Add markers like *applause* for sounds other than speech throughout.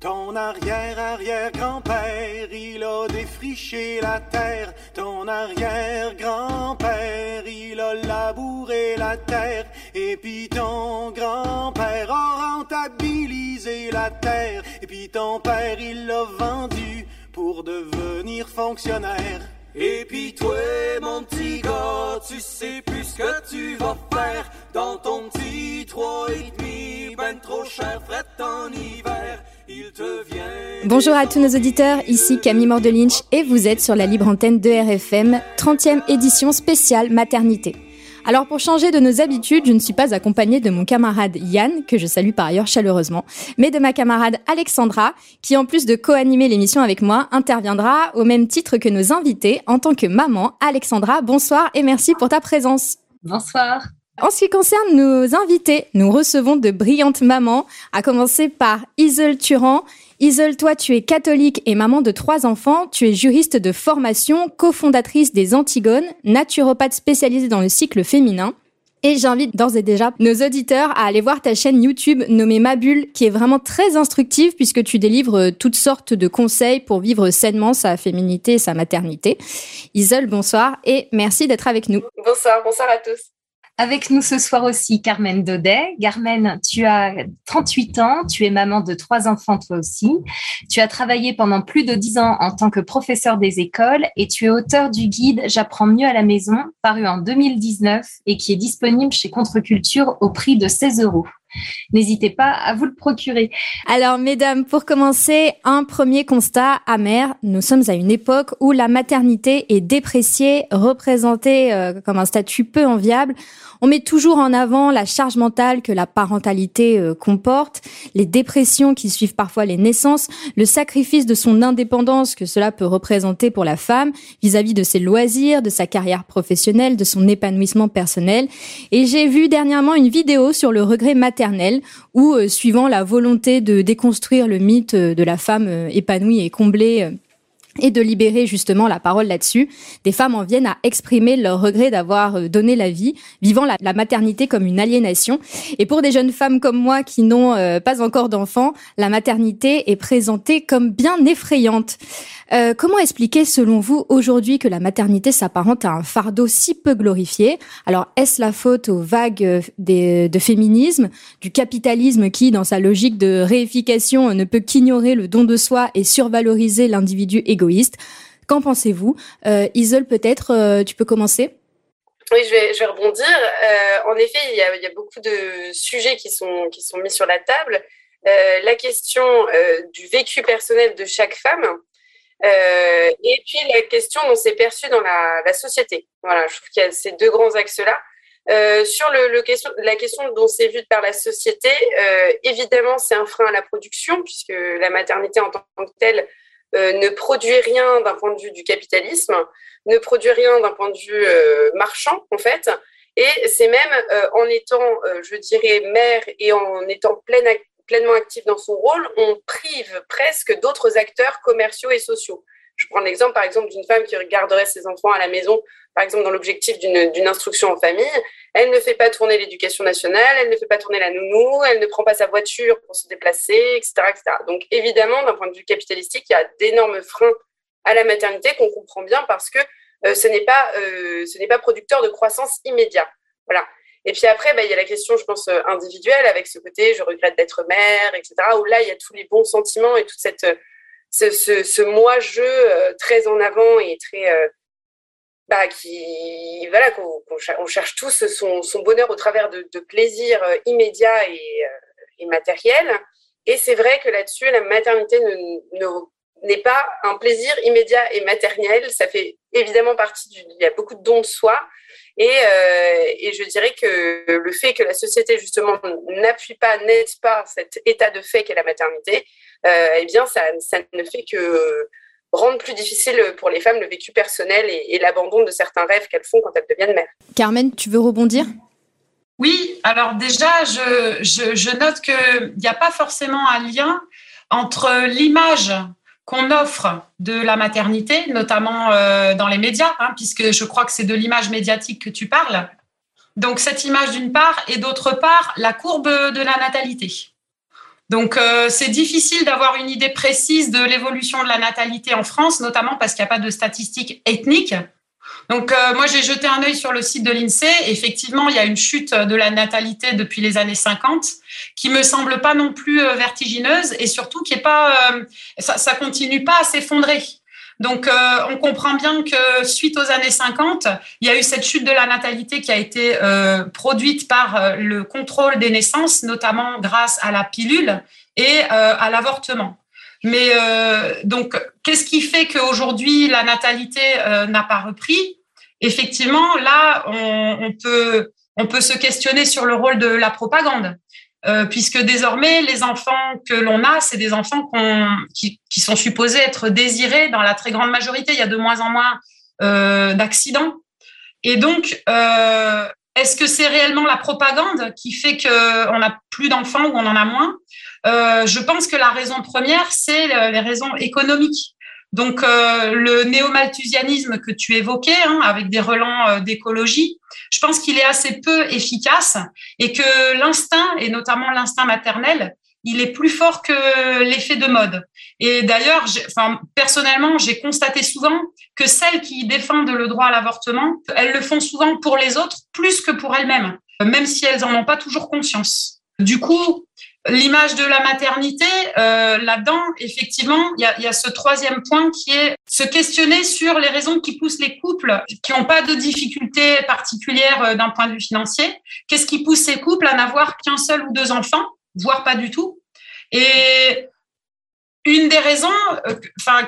Ton arrière-arrière-grand-père, il a défriché la terre. Ton arrière-grand-père, il a labouré la terre. Et puis ton grand-père a rentabilisé la terre. Et puis ton père, il l'a vendu pour devenir fonctionnaire. Et puis toi, mon petit gars, tu sais plus ce que tu vas faire dans ton petit trois et demi, ben trop cher, fret en hiver. Bonjour à tous nos auditeurs, ici Camille Mordelinch et vous êtes sur la libre antenne de RFM, 30e édition spéciale maternité. Alors pour changer de nos habitudes, je ne suis pas accompagnée de mon camarade Yann, que je salue par ailleurs chaleureusement, mais de ma camarade Alexandra, qui en plus de co-animer l'émission avec moi, interviendra au même titre que nos invités en tant que maman. Alexandra, bonsoir et merci pour ta présence. Bonsoir. En ce qui concerne nos invités, nous recevons de brillantes mamans, à commencer par Isole Turan. Isole, toi, tu es catholique et maman de trois enfants. Tu es juriste de formation, cofondatrice des Antigones, naturopathe spécialisée dans le cycle féminin. Et j'invite d'ores et déjà nos auditeurs à aller voir ta chaîne YouTube nommée Mabule, qui est vraiment très instructive puisque tu délivres toutes sortes de conseils pour vivre sainement sa féminité et sa maternité. Isole, bonsoir et merci d'être avec nous. Bonsoir, bonsoir à tous. Avec nous ce soir aussi Carmen Daudet. Carmen, tu as 38 ans, tu es maman de trois enfants toi aussi. Tu as travaillé pendant plus de 10 ans en tant que professeur des écoles et tu es auteur du guide J'apprends mieux à la maison, paru en 2019 et qui est disponible chez Contre-Culture au prix de 16 euros. N'hésitez pas à vous le procurer. Alors, mesdames, pour commencer, un premier constat amer. Nous sommes à une époque où la maternité est dépréciée, représentée euh, comme un statut peu enviable. On met toujours en avant la charge mentale que la parentalité euh, comporte, les dépressions qui suivent parfois les naissances, le sacrifice de son indépendance que cela peut représenter pour la femme vis-à-vis de ses loisirs, de sa carrière professionnelle, de son épanouissement personnel. Et j'ai vu dernièrement une vidéo sur le regret maternel où, euh, suivant la volonté de déconstruire le mythe euh, de la femme épanouie et comblée, et de libérer justement la parole là-dessus. Des femmes en viennent à exprimer leur regret d'avoir euh, donné la vie, vivant la, maternité comme une aliénation. Et pour des jeunes femmes comme moi qui n'ont euh, pas encore d'enfants, la maternité est présentée comme bien effrayante. Euh, comment expliquer, selon vous, aujourd'hui que la maternité s'apparente à un fardeau si peu glorifié? Alors, est-ce la faute aux vagues euh, de féminisme, du capitalisme qui, dans sa logique de réification, ne peut qu'ignorer le don de soi et survaloriser l'individu égoïste? Qu'en pensez-vous? Euh, Isole, peut-être, euh, tu peux commencer? Oui, je vais, je vais rebondir. en effet, il y, a, il y, a, beaucoup de sujets qui sont, qui sont mis sur la table. la question du vécu personnel de chaque femme, euh, et puis la question dont c'est perçu dans la, société. Voilà, je trouve qu'il y a ces deux grands axes-là. Euh, sur le, le, question, la question dont c'est vu par la société, euh, évidemment, c'est un frein à la production, puisque la maternité en tant que telle euh, ne produit rien d'un point de vue du capitalisme, ne produit rien d'un point de vue euh, marchand, en fait. Et c'est même en étant, je dirais, mère et en étant pleine pleinement active dans son rôle, on prive presque d'autres acteurs commerciaux et sociaux. Je prends l'exemple, par exemple, d'une femme qui regarderait ses enfants à la maison, par exemple, dans l'objectif d'une instruction en famille. Elle ne fait pas tourner l'éducation nationale, elle ne fait pas tourner la nounou, elle ne prend pas sa voiture pour se déplacer, etc. etc. Donc, évidemment, d'un point de vue capitalistique, il y a d'énormes freins à la maternité qu'on comprend bien parce que euh, ce n'est pas, euh, pas producteur de croissance immédiat. Voilà. Et puis après, bah, il y a la question, je pense, euh, individuelle, avec ce côté je regrette d'être mère, etc., où là, il y a tous les bons sentiments et toute cette, euh, ce, ce, ce moi-je euh, très en avant et très. bah, qui. Voilà, qu'on on cherche tous son, son, bonheur au travers de, de plaisirs immédiats et, et matériels. Et c'est vrai que là-dessus, la maternité ne, ne n'est pas un plaisir immédiat et matériel. Ça fait évidemment partie du. Il y a beaucoup de dons de soi. Et, euh, et je dirais que le fait que la société, justement, n'appuie pas, n'aide pas cet état de fait qu'est la maternité, euh, eh bien, ça, ça, ne fait que rendre plus difficile pour les femmes le vécu personnel et, et l'abandon de certains rêves qu'elles font quand elles deviennent mères. Carmen, tu veux rebondir? Oui, alors déjà, je, je, je note qu'il n'y a pas forcément un lien entre l'image qu'on offre de la maternité, notamment euh, dans les médias, hein, puisque je crois que c'est de l'image médiatique que tu parles. Donc cette image d'une part et d'autre part la courbe de la natalité. Donc, euh, c'est difficile d'avoir une idée précise de l'évolution de la natalité en France, notamment parce qu'il n'y a pas de statistiques ethniques. Donc, euh, moi, j'ai jeté un œil sur le site de l'INSEE. Effectivement, il y a une chute de la natalité depuis les années 50 qui me semble pas non plus euh, vertigineuse et surtout qui est pas, ça, ça continue pas à s'effondrer. Donc, euh, on comprend bien que suite aux années 50, il y a eu cette chute de la natalité qui a été euh, produite par euh, le contrôle des naissances, notamment grâce à la pilule et à l'avortement. Mais donc, qu'est-ce qui fait qu'aujourd'hui la natalité n'a pas repris? Effectivement, là, on, peut on peut se questionner sur le rôle de la propagande. Euh, puisque désormais, les enfants que l'on a, c'est des enfants qui, sont supposés être désirés dans la très grande majorité. Il y a de moins en moins euh, d'accidents. Et donc, euh, est-ce que c'est réellement la propagande qui fait qu'on n'a plus d'enfants ou on en a moins? Je pense que la raison première, c'est les raisons économiques. Donc, euh, le néo-malthusianisme que tu évoquais, hein, avec des relents euh, d'écologie, je pense qu'il est assez peu efficace et que l'instinct, et notamment l'instinct maternel, il est plus fort que l'effet de mode. Et d'ailleurs, enfin, personnellement, j'ai constaté souvent que celles qui défendent le droit à l'avortement, elles le font souvent pour les autres plus que pour elles-mêmes, même si elles en ont pas toujours conscience. Du coup, L'image de la maternité, euh, là-dedans, effectivement, il y a, ce troisième point qui est se questionner sur les raisons qui poussent les couples qui n'ont pas de difficultés particulières euh, d'un point de vue financier. Qu'est-ce qui pousse ces couples à n'avoir qu'un seul ou deux enfants, voire pas du tout? Et une des raisons, euh, enfin,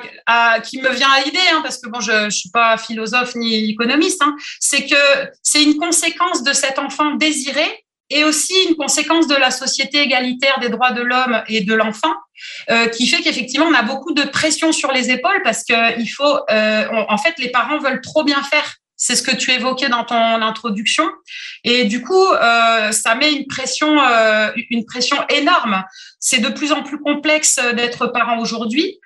qui me vient à l'idée, hein, parce que bon, je, je suis pas philosophe ni économiste, hein, c'est que c'est une conséquence de cet enfant désiré et aussi une conséquence de la société égalitaire des droits de l'homme et de l'enfant, euh, qui fait qu'effectivement on a beaucoup de pression sur les épaules parce que il faut, euh, en fait, les parents veulent trop bien faire. C'est ce que tu évoquais dans ton introduction, et du coup, euh, ça met une pression, une pression énorme. C'est de plus en plus complexe d'être parent aujourd'hui.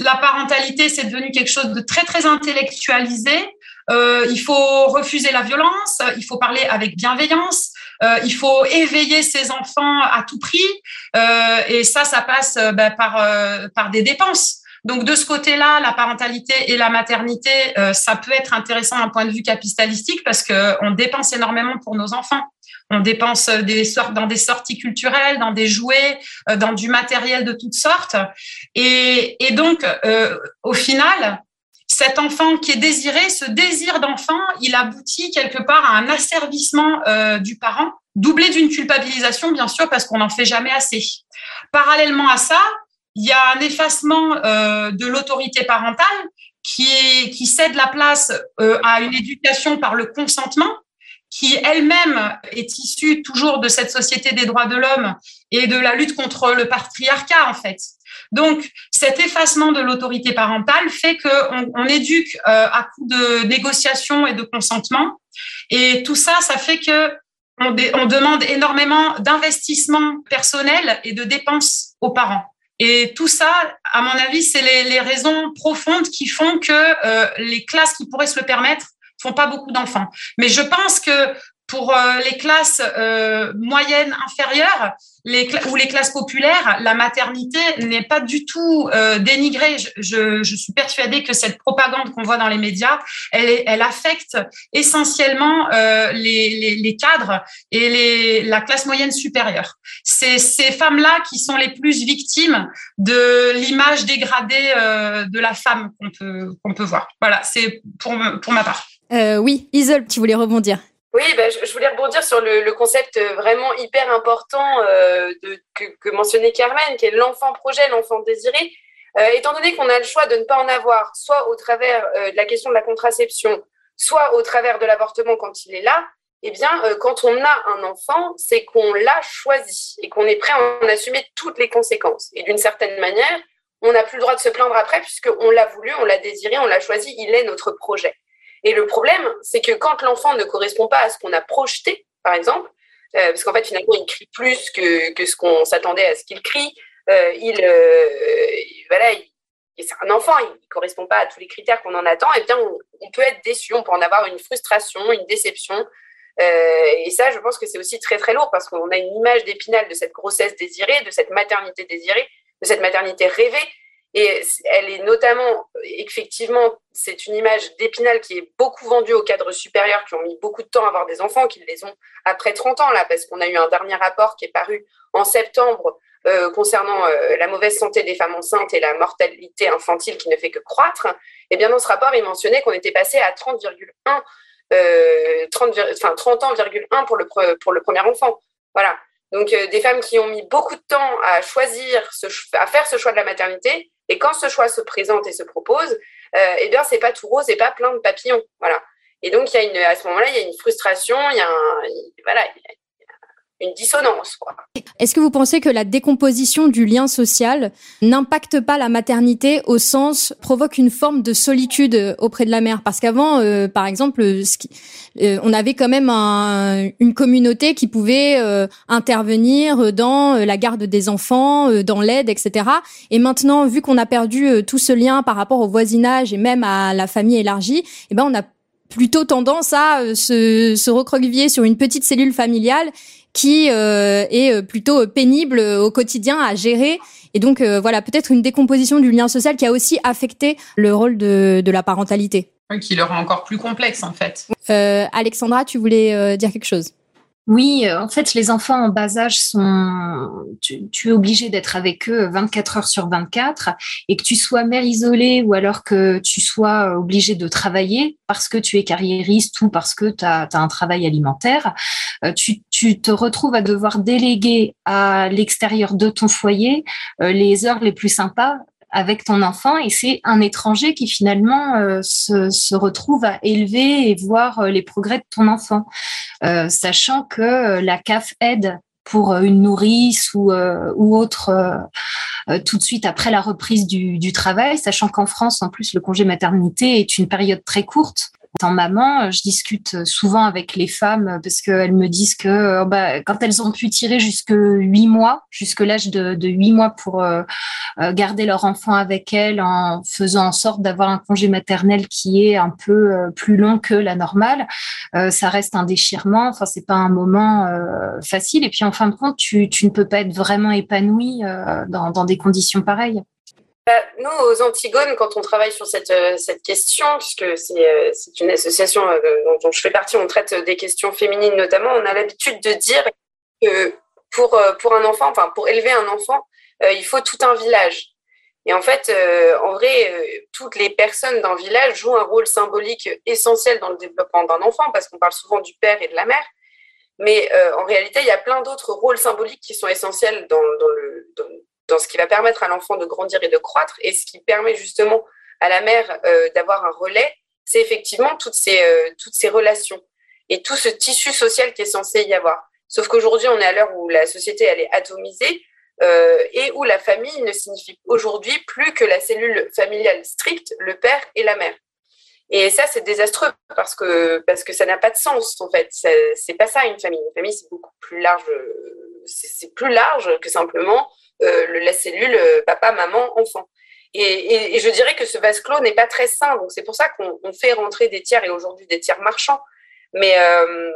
La parentalité, c'est devenu quelque chose de très très intellectualisé. Il faut refuser la violence, il faut parler avec bienveillance, euh, il faut éveiller ses enfants à tout prix, euh, et ça, ça passe euh, ben, par, euh, par des dépenses. Donc de ce côté-là, la parentalité et la maternité, euh, ça peut être intéressant d'un point de vue capitalistique parce que on dépense énormément pour nos enfants. On dépense des sortes dans des sorties culturelles, dans des jouets, dans du matériel de toutes sortes. Et, et donc, au final, cet enfant qui est désiré, ce désir d'enfant, il aboutit quelque part à un asservissement euh, du parent, doublé d'une culpabilisation, bien sûr, parce qu'on n'en fait jamais assez. Parallèlement à ça, il y a un effacement euh, de l'autorité parentale qui, cède la place euh, à une éducation par le consentement, qui elle-même est issue toujours de cette société des droits de l'homme et de la lutte contre le patriarcat, en fait. Donc, cet effacement de l'autorité parentale fait qu'on on éduque euh, à coup de négociation et de consentement. Et tout ça, ça fait que on, demande énormément d'investissement personnel et de dépenses aux parents. Et tout ça, à mon avis, c'est les, les, raisons profondes qui font que euh, les classes qui pourraient se le permettre font pas beaucoup d'enfants. Mais je pense que pour euh, les classes euh, moyennes inférieures ou les classes populaires, la maternité n'est pas du tout euh, dénigrée. Je, suis persuadée que cette propagande qu'on voit dans les médias, elle, affecte essentiellement les, cadres et la classe moyenne supérieure. C'est ces femmes-là qui sont les plus victimes de l'image dégradée de la femme qu'on peut, voir. Voilà, c'est pour, pour ma part. oui, Isol, tu voulais rebondir. Oui, ben, je, voulais rebondir sur le, concept vraiment hyper important euh, que, mentionnait Carmen, qui est l'enfant projet, l'enfant désiré. Euh, étant donné qu'on a le choix de ne pas en avoir, soit au travers euh, de la question de la contraception, soit au travers de l'avortement quand il est là, eh bien, euh, quand on a un enfant, c'est qu'on l'a choisi et qu'on est prêt à en assumer toutes les conséquences. Et d'une certaine manière, on n'a plus le droit de se plaindre après, puisqu'on l'a voulu, on l'a désiré, on l'a choisi, il est notre projet. Et le problème, c'est que quand l'enfant ne correspond pas à ce qu'on a projeté, par exemple, euh, parce qu'en fait, finalement, il crie plus que, ce qu'on s'attendait à ce qu'il crie, euh, il, euh, voilà, il, c'est un enfant, il ne correspond pas à tous les critères qu'on en attend, et eh bien, on, on, peut être déçu, on peut en avoir une frustration, une déception. et ça, je pense que c'est aussi très très lourd parce qu'on a une image d'épinal de cette grossesse désirée, de cette maternité désirée, de cette maternité rêvée. Et elle est notamment, effectivement, c'est une image d'Épinal qui est beaucoup vendue aux cadres supérieurs qui ont mis beaucoup de temps à avoir des enfants, qui les ont après 30 ans, là, parce qu'on a eu un dernier rapport qui est paru en septembre euh, concernant euh, la mauvaise santé des femmes enceintes et la mortalité infantile qui ne fait que croître. Et bien, dans ce rapport, il mentionnait qu'on était passé à 30,1, euh, 30, enfin, 30 ans,1 pour le, premier enfant. Voilà. Donc, euh, des femmes qui ont mis beaucoup de temps à choisir, à faire ce choix de la maternité, et quand ce choix se présente et se propose, euh, eh bien, c'est pas tout rose et pas plein de papillons. Voilà. Et donc, il y a une, à ce moment-là, il y a une frustration, il y a un, voilà, une dissonance. Est-ce que vous pensez que la décomposition du lien social n'impacte pas la maternité au sens provoque une forme de solitude auprès de la mère? Parce qu'avant, euh, par exemple, euh, on avait quand même un, une communauté qui pouvait euh, intervenir dans la garde des enfants, dans l'aide, etc. Et maintenant, vu qu'on a perdu tout ce lien par rapport au voisinage et même à la famille élargie, eh ben on a plutôt tendance à se, se recroqueviller sur une petite cellule familiale qui euh, est euh, plutôt euh, pénible au quotidien à gérer. Et donc voilà, peut-être une décomposition du lien social qui a aussi affecté le rôle de, de la parentalité. Oui, qui le rend encore plus complexe en fait. Alexandra, tu voulais dire quelque chose? Oui, euh, en fait, les enfants en bas âge sont, tu, es obligé d'être avec eux 24 heures sur 24 et que tu sois mère isolée ou alors que tu sois obligé de travailler parce que tu es carriériste ou parce que tu as, un travail alimentaire, euh, tu, tu, te retrouves à devoir déléguer à l'extérieur de ton foyer euh, les heures les plus sympas avec ton enfant et c'est un étranger qui finalement euh, se, se, retrouve à élever et voir euh, les progrès de ton enfant, euh, sachant que la CAF aide pour une nourrice ou, ou autre tout de suite après la reprise du, du travail, sachant qu'en France, en plus, le congé maternité est une période très courte étant maman, je discute souvent avec les femmes parce qu'elles me disent que euh, bah, quand elles ont pu tirer jusque huit mois, jusque l'âge de, huit mois pour euh, euh, garder leur enfant avec elles en faisant en sorte d'avoir un congé maternel qui est un peu plus long que la normale, ça reste un déchirement. Enfin, c'est pas un moment facile. Et puis en fin de compte, tu, ne peux pas être vraiment épanoui dans des conditions pareilles. Bah, nous, aux Antigones, quand on travaille sur cette, euh, cette question, puisque c'est euh, une association euh, dont, je fais partie, on traite des questions féminines notamment, on a l'habitude de dire que pour, pour un enfant, enfin pour élever un enfant, il faut tout un village. Et en fait, en vrai, toutes les personnes d'un village jouent un rôle symbolique essentiel dans le développement d'un enfant, parce qu'on parle souvent du père et de la mère. Mais en réalité, il y a plein d'autres rôles symboliques qui sont essentiels dans, dans le, dans ce qui va permettre à l'enfant de grandir et de croître, et ce qui permet justement à la mère euh, d'avoir un relais, c'est effectivement toutes ces, euh, toutes ces relations et tout ce tissu social qui est censé y avoir. Sauf qu'aujourd'hui, on est à l'heure où la société elle est atomisée euh, et où la famille ne signifie aujourd'hui plus que la cellule familiale stricte, le père et la mère. Et ça, c'est désastreux parce que, parce que ça n'a pas de sens, en fait. C'est pas ça, une famille. Une famille, c'est beaucoup plus large. C'est plus large que simplement euh, la cellule euh, papa, maman, enfant. Et, je dirais que ce vase clos n'est pas très sain. Donc c'est pour ça qu'on fait rentrer des tiers et aujourd'hui des tiers marchands. Mais, euh,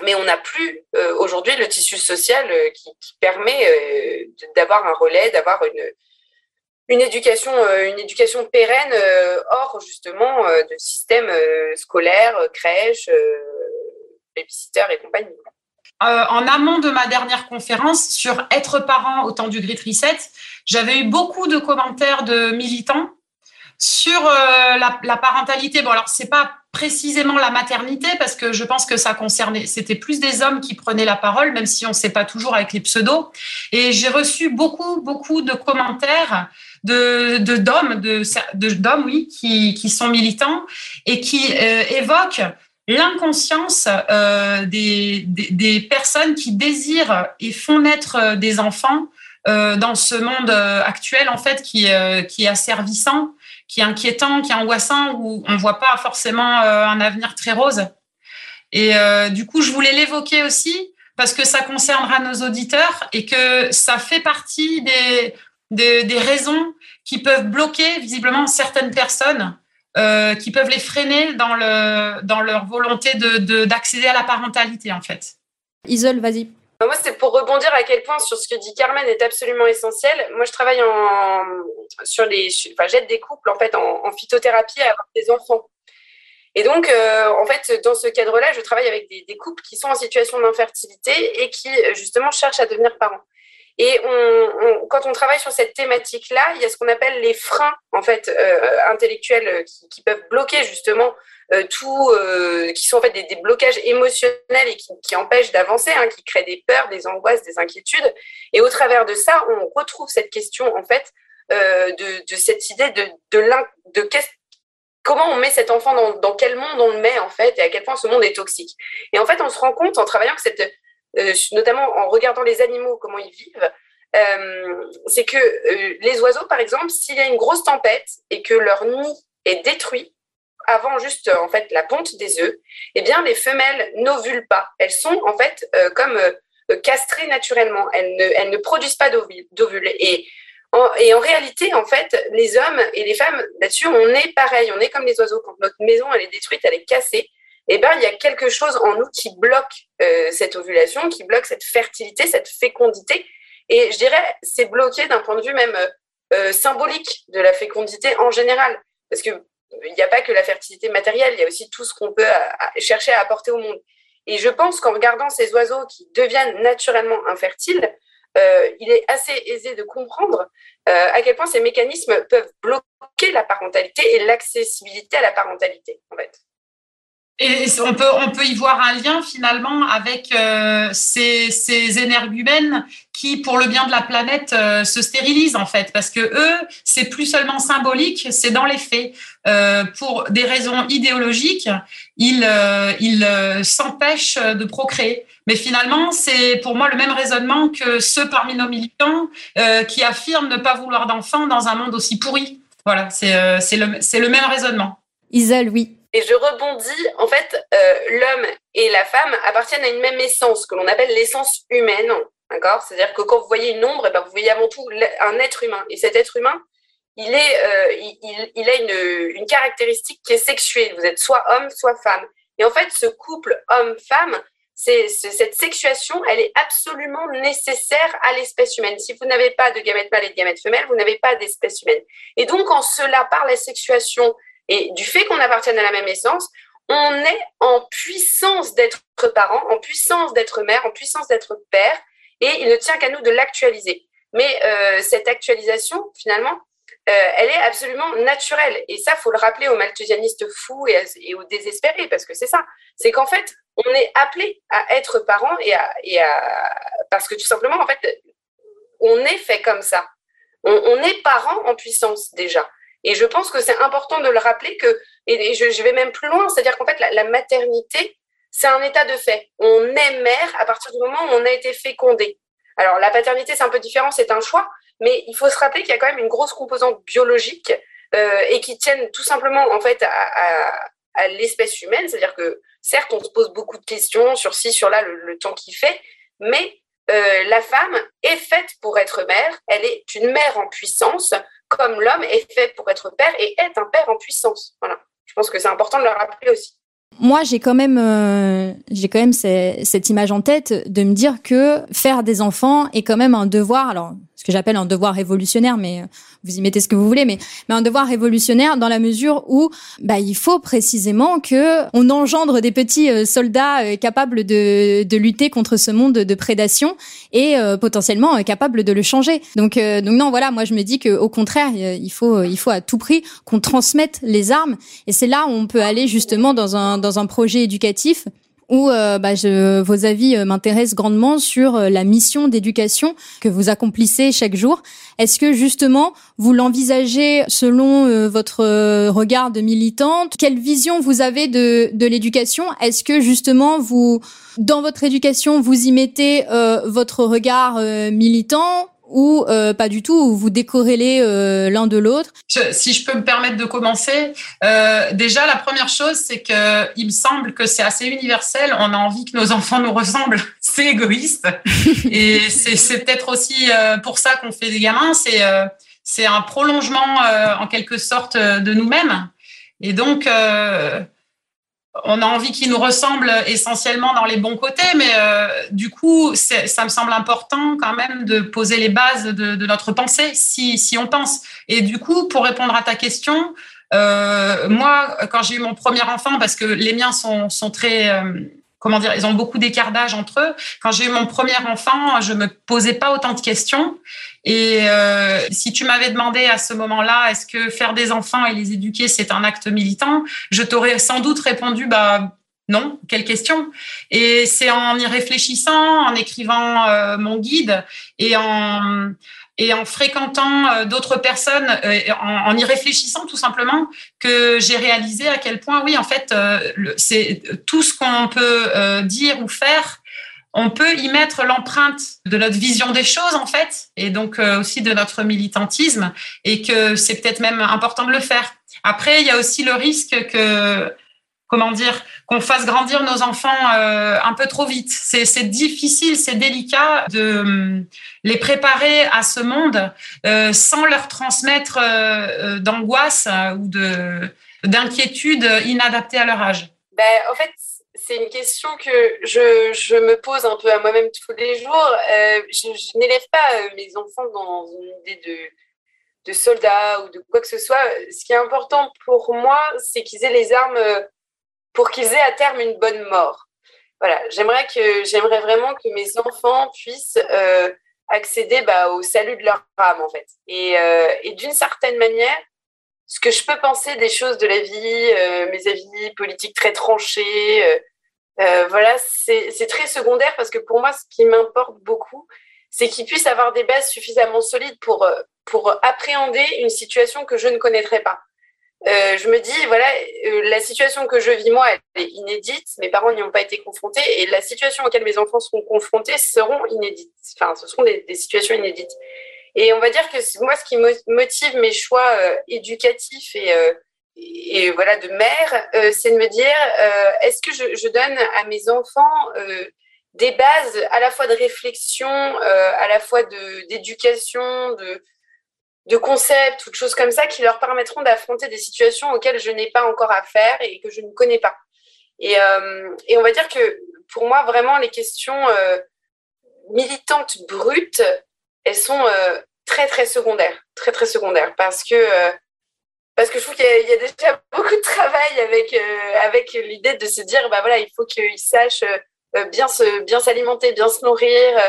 mais on n'a plus aujourd'hui le tissu social qui, permet d'avoir un relais, d'avoir une, une éducation, une éducation pérenne hors justement de système scolaire, crèche, babysitter et compagnie. Euh, en amont de ma dernière conférence sur être parent au temps du Grit Reset, j'avais eu beaucoup de commentaires de militants sur euh, la, parentalité. Bon, alors c'est pas précisément la maternité parce que je pense que ça concernait, c'était plus des hommes qui prenaient la parole, même si on ne sait pas toujours avec les pseudos. Et j'ai reçu beaucoup, beaucoup de commentaires de d'hommes, de, d'hommes, oui, qui, qui sont militants et qui euh, évoquent l'inconscience euh, des, des, personnes qui désirent et font naître euh, des enfants euh, dans ce monde actuel en fait qui, qui est asservissant, qui est inquiétant, qui est angoissant, où on voit pas forcément un avenir très rose. Et du coup, je voulais l'évoquer aussi parce que ça concernera nos auditeurs et que ça fait partie des, des, des raisons qui peuvent bloquer visiblement certaines personnes qui peuvent les freiner dans, le, dans leur volonté d'accéder de, à la parentalité, en fait. Isole, vas-y. Bah, moi, c'est pour rebondir à quel point sur ce que dit Carmen est absolument essentiel. Moi, je travaille en, sur les, enfin, j'aide des couples en fait en, phytothérapie à avoir des enfants. Et donc, euh, en fait, dans ce cadre-là, je travaille avec des, des, couples qui sont en situation d'infertilité et qui justement cherchent à devenir parents. Et quand on travaille sur cette thématique-là, il y a ce qu'on appelle les freins en fait euh, intellectuels qui, qui, peuvent bloquer justement euh, tout, euh, qui sont en fait des, blocages émotionnels et qui, empêchent d'avancer, hein, qui créent des peurs, des angoisses, des inquiétudes. Et au travers de ça, on retrouve cette question en fait euh, de, cette idée de, comment on met cet enfant dans, quel monde on le met en fait et à quel point ce monde est toxique. Et en fait, on se rend compte en travaillant que cette euh, notamment en regardant les animaux, comment ils vivent, euh, c'est que euh, les oiseaux, par exemple, s'il y a une grosse tempête et que leur nid est détruit avant juste en fait la ponte des œufs, eh bien les femelles n'ovulent pas. Elles sont en fait comme castrées naturellement. Elles ne, elles ne produisent pas d'ovules. Et en, et en réalité, en fait, les hommes et les femmes, là-dessus, on est pareil. On est comme les oiseaux. Quand notre maison elle est détruite, elle est cassée, eh ben, il y a quelque chose en nous qui bloque euh, cette ovulation, qui bloque cette fertilité, cette fécondité. Et je dirais, c'est bloqué d'un point de vue même euh, symbolique de la fécondité en général. Parce qu'il n'y a pas que la fertilité matérielle, il y a aussi tout ce qu'on peut chercher à apporter au monde. Et je pense qu'en regardant ces oiseaux qui deviennent naturellement infertiles, euh, il est assez aisé de comprendre à quel point ces mécanismes peuvent bloquer la parentalité et l'accessibilité à la parentalité, en fait. Et on peut, on peut y voir un lien finalement avec euh, ces, ces énergumènes qui, pour le bien de la planète, euh, se stérilisent en fait, parce que eux, c'est plus seulement symbolique, c'est dans les faits. Euh, pour des raisons idéologiques, ils, ils s'empêchent de procréer. Mais finalement, c'est pour moi le même raisonnement que ceux parmi nos militants qui affirment ne pas vouloir d'enfants dans un monde aussi pourri. Voilà, c'est le, le même raisonnement. Isole, oui. Et je rebondis, en fait, euh, l'homme et la femme appartiennent à une même essence que l'on appelle l'essence humaine. D'accord? C'est-à-dire que quand vous voyez une ombre, eh ben, vous voyez avant tout un être humain. Et cet être humain, il, est, euh, il, a une, une caractéristique qui est sexuée. Vous êtes soit homme, soit femme. Et en fait, ce couple homme-femme, c'est, cette sexuation, elle est absolument nécessaire à l'espèce humaine. Si vous n'avez pas de gamètes mâles et de gamètes femelles, vous n'avez pas d'espèce humaine. Et donc, en cela, par la sexuation et du fait qu'on appartienne à la même essence, on est en puissance d'être parent, en puissance d'être mère, en puissance d'être père, et il ne tient qu'à nous de l'actualiser. Mais euh, cette actualisation, finalement, euh, elle est absolument naturelle. Et ça, faut le rappeler aux malthusianistes fous et, aux désespérés, parce que c'est ça. C'est qu'en fait, on est appelé à être parent et à, parce que tout simplement, en fait, on est fait comme ça. On, on est parent en puissance déjà. Et je pense que c'est important de le rappeler que, et je, vais même plus loin, c'est-à-dire qu'en fait, la, maternité, c'est un état de fait. On est mère à partir du moment où on a été fécondé. Alors, la paternité, c'est un peu différent, c'est un choix, mais il faut se rappeler qu'il y a quand même une grosse composante biologique euh, et qui tienne tout simplement, en fait, à, l'espèce humaine. C'est-à-dire que, certes, on se pose beaucoup de questions sur ci, sur là, le, le temps qu'il fait, mais euh, la femme est faite pour être mère, elle est une mère en puissance, comme l'homme est fait pour être père et est un père en puissance. Voilà. Je pense que c'est important de le rappeler aussi. Moi, j'ai quand même, euh, j'ai quand même cette image en tête de me dire que faire des enfants est quand même un devoir. Alors, ce que j'appelle un devoir révolutionnaire, mais euh, vous y mettez ce que vous voulez, mais, mais un devoir révolutionnaire dans la mesure où bah, il faut précisément que on engendre des petits euh, soldats euh, capables de, de lutter contre ce monde de prédation et potentiellement capables de le changer. Donc, donc non, voilà, moi je me dis que au contraire, il faut, il faut à tout prix qu'on transmette les armes, et c'est là où on peut aller justement dans un dans un projet éducatif où euh, bah, je, vos avis euh, m'intéressent grandement sur euh, la mission d'éducation que vous accomplissez chaque jour. Est-ce que justement vous l'envisagez selon votre regard de militante? Quelle vision vous avez de, de l'éducation? Est-ce que justement vous, dans votre éducation, vous y mettez votre regard militant? Ou euh, pas du tout, ou vous décorrélez euh, l'un de l'autre? Si je peux me permettre de commencer, euh, déjà la première chose, c'est que il me semble que c'est assez universel. On a envie que nos enfants nous ressemblent. *laughs* C'est égoïste, *laughs* et c'est peut-être aussi pour ça qu'on fait des gamins. C'est c'est un prolongement en quelque sorte de nous-mêmes. Et donc, on a envie qu'ils nous ressemblent essentiellement dans les bons côtés, mais du coup, ça me semble important quand même de poser les bases de, notre pensée, si, si, on pense. Et du coup, pour répondre à ta question, moi, quand j'ai eu mon premier enfant, parce que les miens sont, sont très comment dire, ils ont beaucoup d'écart d'âge entre eux. Quand j'ai eu mon premier enfant, je me posais pas autant de questions. Et euh, si tu m'avais demandé à ce moment-là, est-ce que faire des enfants et les éduquer, c'est un acte militant, je t'aurais sans doute répondu, bah non, quelle question Et c'est en y réfléchissant, en écrivant euh, mon guide et en et en fréquentant euh, d'autres personnes, euh, en, y réfléchissant tout simplement, que j'ai réalisé à quel point, oui, en fait, euh, c'est tout ce qu'on peut dire ou faire on peut y mettre l'empreinte de notre vision des choses en fait et donc aussi de notre militantisme et que c'est peut-être même important de le faire. Après, il y a aussi le risque que comment dire, qu'on fasse grandir nos enfants euh, un peu trop vite. C'est difficile, c'est délicat de hum, les préparer à ce monde euh, sans leur transmettre euh, d'angoisse ou de d'inquiétude inadaptée à leur âge. Ben, en fait, c'est une question que je, je, me pose un peu à moi-même tous les jours. je, je n'élève pas mes enfants dans une idée de, de soldats ou de quoi que ce soit. Ce qui est important pour moi, c'est qu'ils aient les armes pour qu'ils aient à terme une bonne mort. Voilà, j'aimerais que j'aimerais vraiment que mes enfants puissent euh, accéder bah, au salut de leur âme en fait. Et, euh, et d'une certaine manière, ce que je peux penser des choses de la vie, euh, mes avis politiques très tranchés, voilà, c'est très secondaire parce que pour moi, ce qui m'importe beaucoup, c'est qu'ils puissent avoir des bases suffisamment solides pour, pour appréhender une situation que je ne connaîtrais pas. Euh, je me dis, voilà, euh, la situation que je vis moi, elle est inédite. Mes parents n'y ont pas été confrontés et la situation auquel mes enfants seront confrontés seront inédites. Enfin, ce seront des, situations inédites. Et on va dire que moi, ce qui motive mes choix euh, éducatifs et, et voilà de mère, c'est de me dire, est-ce que je, je, donne à mes enfants des bases à la fois de réflexion, à la fois d'éducation, de, de concepts ou de choses comme ça qui leur permettront d'affronter des situations auxquelles je n'ai pas encore affaire et que je ne connais pas. Et, euh, et on va dire que pour moi, vraiment, les questions euh, militantes brutes, elles sont euh, très, très secondaires. Très, très secondaires. Parce que, parce que je trouve qu'il y, a déjà *laughs* beaucoup de travail avec, avec l'idée de se dire, bah voilà, il faut qu'ils sachent bien se bien s'alimenter, bien se nourrir, euh,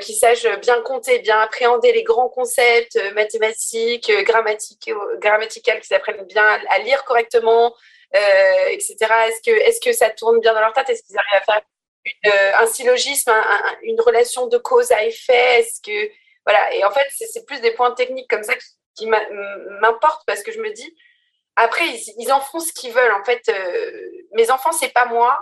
qui sachent bien compter, bien appréhender les grands concepts euh, mathématiques, euh, grammaticales, qu'ils apprennent bien à lire correctement, etc. Est-ce que, est que ça tourne bien dans leur tête? Est-ce qu'ils arrivent à faire un syllogisme, une relation de cause à effet? Est-ce que voilà Et en fait, c'est plus des points techniques comme ça qui, m'importent parce que je me dis après ils, en font ce qu'ils veulent. En fait, mes enfants c'est pas moi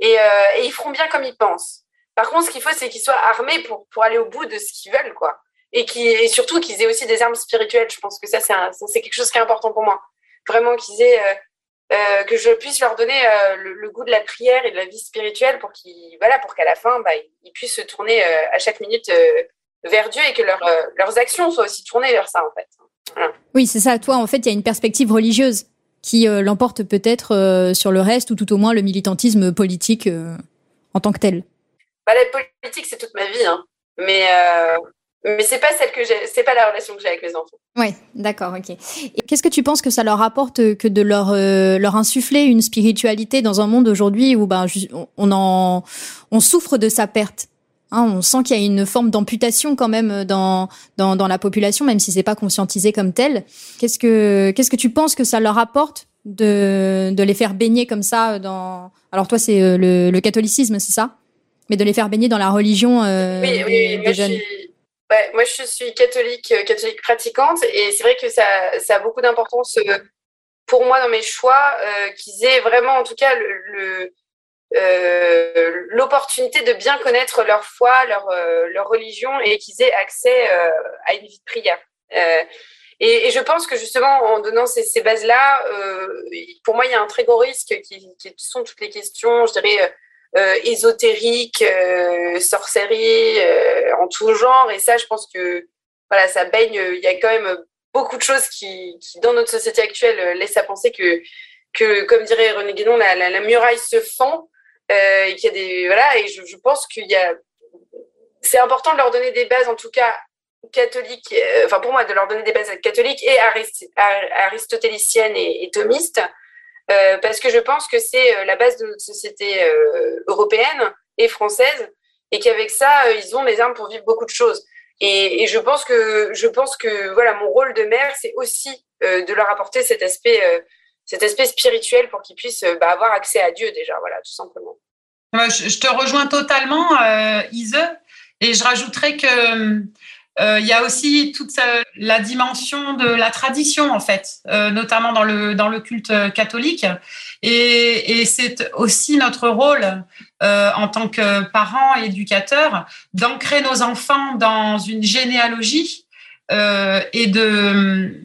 et ils feront bien comme ils pensent. Par contre, ce qu'il faut, c'est qu'ils soient armés pour, pour aller au bout de ce qu'ils veulent, quoi. Et, qui, et surtout qu'ils aient aussi des armes spirituelles. Je pense que ça, c'est quelque chose qui est important pour moi. Vraiment qu'ils aient, euh, euh, que je puisse leur donner euh, le, goût de la prière et de la vie spirituelle pour qu'ils, voilà, pour qu'à la fin, bah, ils puissent se tourner à chaque minute vers Dieu et que leurs actions soient aussi tournées vers ça, en fait. Oui, c'est ça. Toi, en fait, il y a une perspective religieuse qui l'emporte peut-être sur le reste ou tout au moins le militantisme politique en tant que tel. Bah, la politique, c'est toute ma vie, hein. mais euh, mais c'est pas celle que c'est pas la relation que j'ai avec mes enfants. Oui, d'accord, ok. Et qu'est-ce que tu penses que ça leur apporte que de leur euh, leur insuffler une spiritualité dans un monde aujourd'hui où ben on en on souffre de sa perte. Hein, on sent qu'il y a une forme d'amputation quand même dans, dans, dans la population, même si c'est pas conscientisé comme tel. Qu'est-ce que que tu penses que ça leur apporte de, de les faire baigner comme ça dans Alors toi, c'est euh, le, le catholicisme, c'est ça? Mais de les faire baigner dans la religion euh, oui, oui, des, jeunes. moi, je suis catholique, euh, catholique pratiquante, et c'est vrai que ça, ça a beaucoup d'importance euh, pour moi dans mes choix, qu'ils aient vraiment, en tout cas, le, l'opportunité de bien connaître leur foi, leur, leur religion, et qu'ils aient accès à une vie de prière. Et, et, je pense que justement, en donnant ces, ces bases-là, pour moi, il y a un très gros risque qui, qui sont toutes les questions, je dirais, ésotérique, euh, sorcellerie, euh, en tout genre. Et ça, je pense que voilà, ça baigne. Il y a quand même beaucoup de choses qui, qui, dans notre société actuelle, laissent à penser que, que comme dirait René Guénon, la, la, muraille se fend et qu'il y a des voilà. Et je, je pense qu'il y a, c'est important de leur donner des bases, en tout cas catholiques, enfin pour moi, de leur donner des bases catholiques et aristotéliciennes et, et thomistes euh, parce que je pense que c'est euh, la base de notre société euh, européenne et française, et qu'avec ça, ils ont les armes pour vivre beaucoup de choses. Et, je pense que je pense que voilà, mon rôle de mère, c'est aussi de leur apporter cet aspect, cet aspect spirituel pour qu'ils puissent bah, avoir accès à Dieu déjà, voilà, tout simplement. Je, te rejoins totalement, Ise, et je rajouterais que il y a aussi toute la dimension de la tradition, en fait, euh, notamment dans le, culte catholique. Et, c'est aussi notre rôle euh, en tant que parents et éducateurs d'ancrer nos enfants dans une généalogie et de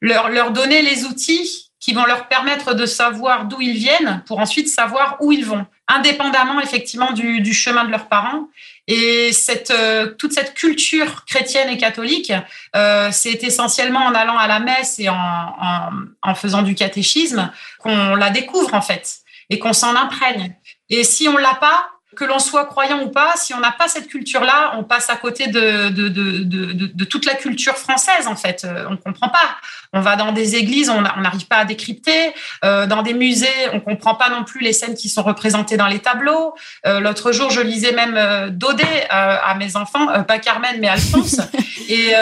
leur, leur donner les outils qui vont leur permettre de savoir d'où ils viennent pour ensuite savoir où ils vont, indépendamment effectivement du, du chemin de leurs parents et cette, euh, toute cette culture chrétienne et catholique, euh, c'est essentiellement en allant à la messe et en, en, en faisant du catéchisme qu'on la découvre en fait et qu'on s'en imprègne. Et si on l'a pas, que l'on soit croyant ou pas, si on n'a pas cette culture-là, on passe à côté de, de, de, de, toute la culture française, en fait. Euh, on ne comprend pas. On va dans des églises, on n'arrive pas à décrypter. Euh, dans des musées, on comprend pas non plus les scènes qui sont représentées dans les tableaux. Euh, L'autre jour, je lisais même euh, euh, à mes enfants, pas Carmen, mais Alphonse. *laughs* et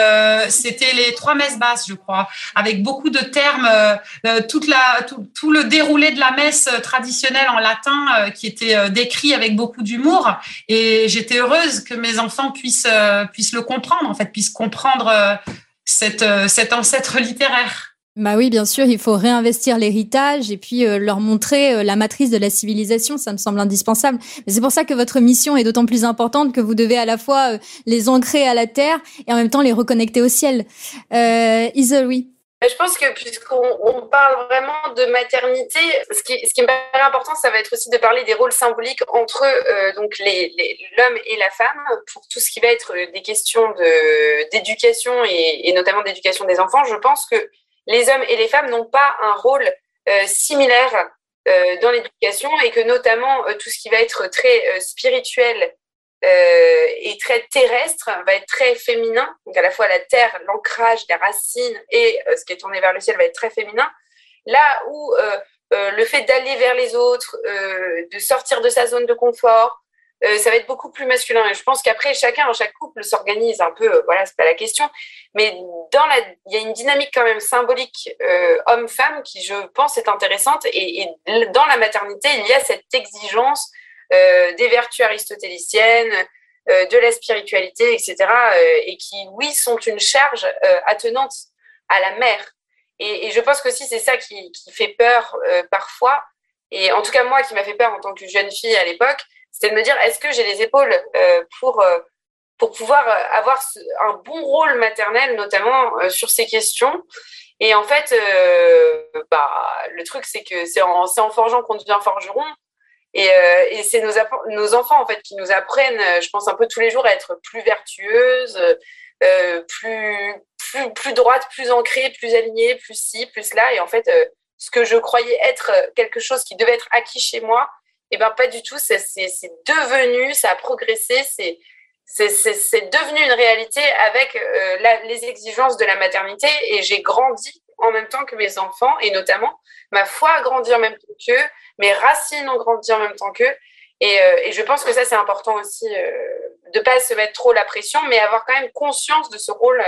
c'était les trois messes basses, je crois, avec beaucoup de termes, toute la, tout, tout, le déroulé de la messe traditionnelle en latin qui était décrit avec beaucoup d'humour. Et j'étais heureuse que mes enfants puissent, puissent le comprendre, en fait, puissent comprendre cette, euh, cet ancêtre littéraire. Bah oui, bien sûr, il faut réinvestir l'héritage et puis euh, leur montrer euh, la matrice de la civilisation, ça me semble indispensable. Mais c'est pour ça que votre mission est d'autant plus importante que vous devez à la fois les ancrer à la terre et en même temps les reconnecter au ciel. Euh, oui. Je pense que puisqu'on parle vraiment de maternité, ce qui, ce me paraît important, ça va être aussi de parler des rôles symboliques entre euh, donc l'homme et la femme pour tout ce qui va être des questions d'éducation et, notamment d'éducation des enfants. Je pense que les hommes et les femmes n'ont pas un rôle euh, similaire euh, dans l'éducation et que notamment euh, tout ce qui va être très euh, spirituel euh, et très terrestre, va être très féminin. Donc à la fois la terre, l'ancrage, les racines et euh, ce qui est tourné vers le ciel va être très féminin. Là où euh, euh le fait d'aller vers les autres, de sortir de sa zone de confort, ça va être beaucoup plus masculin. Et je pense qu'après, chacun, chaque couple s'organise un peu, voilà, c'est pas la question. Mais dans la, il y a une dynamique quand même symbolique homme-femme qui, je pense, est intéressante. Et, dans la maternité, il y a cette exigence des vertus aristotéliciennes, euh, de la spiritualité, etc. Euh, et qui, oui, sont une charge attenante à la mère. Et, je pense que si c'est ça qui, fait peur parfois, et en tout cas moi qui m'a fait peur en tant que jeune fille à l'époque, c'était de me dire est-ce que j'ai les épaules pour pour pouvoir avoir un bon rôle maternel, notamment sur ces questions? Et en fait, euh, bah, le truc, c'est que c'est en, en, forgeant qu'on devient forgeron. Et, euh, et c'est nos, enfants en fait qui nous apprennent, euh, je pense un peu tous les jours à être plus vertueuses, euh, plus, plus, plus droite, plus ancrée, plus alignée, plus ci, plus là. Et en fait, ce que je croyais être quelque chose qui devait être acquis chez moi, et eh ben pas du tout. C'est devenu, ça a progressé, c'est c'est devenu une réalité avec les exigences de la maternité et j'ai grandi en même temps que mes enfants et notamment ma foi a grandi en même temps qu'eux, mes racines ont grandi en même temps qu'eux et, euh, je pense que ça c'est important aussi euh, de pas se mettre trop la pression mais avoir quand même conscience de ce rôle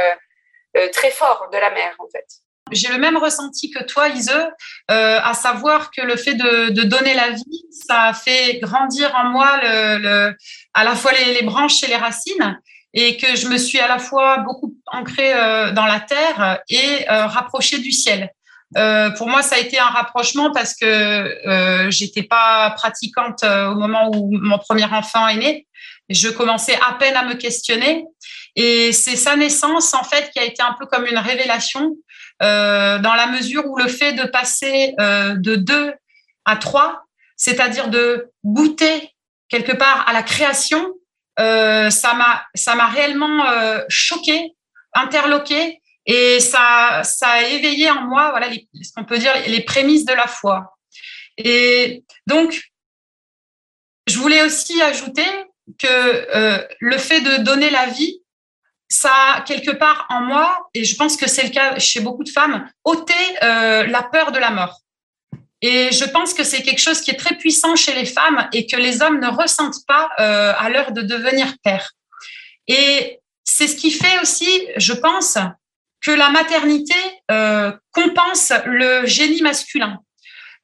euh, très fort de la mère en fait. J'ai le même ressenti que toi, Ise, à savoir que le fait de, donner la vie, ça a fait grandir en moi le, à la fois les, branches et les racines, et que je me suis à la fois beaucoup ancrée euh, dans la terre et euh, rapprochée du ciel. Euh, pour moi, ça a été un rapprochement parce que euh, j'étais pas pratiquante au moment où mon premier enfant est né. Je commençais à peine à me questionner, et c'est sa naissance en fait qui a été un peu comme une révélation euh, dans la mesure où le fait de passer euh, de deux à trois, c'est-à-dire de goûter quelque part à la création, euh, ça m'a ça m'a réellement euh, choqué, interloqué Et ça, ça a éveillé en moi, voilà, ce qu'on peut dire, les prémices de la foi. Et donc, je voulais aussi ajouter que euh, le fait de donner la vie, ça quelque part en moi, et je pense que c'est le cas chez beaucoup de femmes, ôté euh, la peur de la mort. Et je pense que c'est quelque chose qui est très puissant chez les femmes et que les hommes ne ressentent pas euh, à l'heure de devenir père. Et c'est ce qui fait aussi, je pense, que la maternité euh, compense le génie masculin.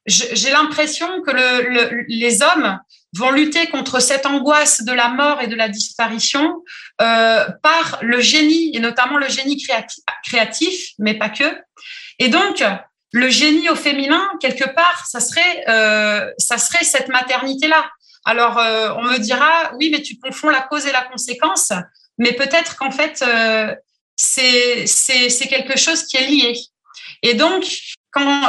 J'ai l'impression que le, les hommes vont lutter contre cette angoisse de la mort et de la disparition euh, par le génie, et notamment le génie créatif, créatif, mais pas que. Et donc, le génie au féminin, quelque part, ça serait, euh, ça serait cette maternité-là. Alors, euh, on me dira, oui, mais tu confonds la cause et la conséquence, mais peut-être qu'en fait, euh, c'est quelque chose qui est lié. Et donc, quand,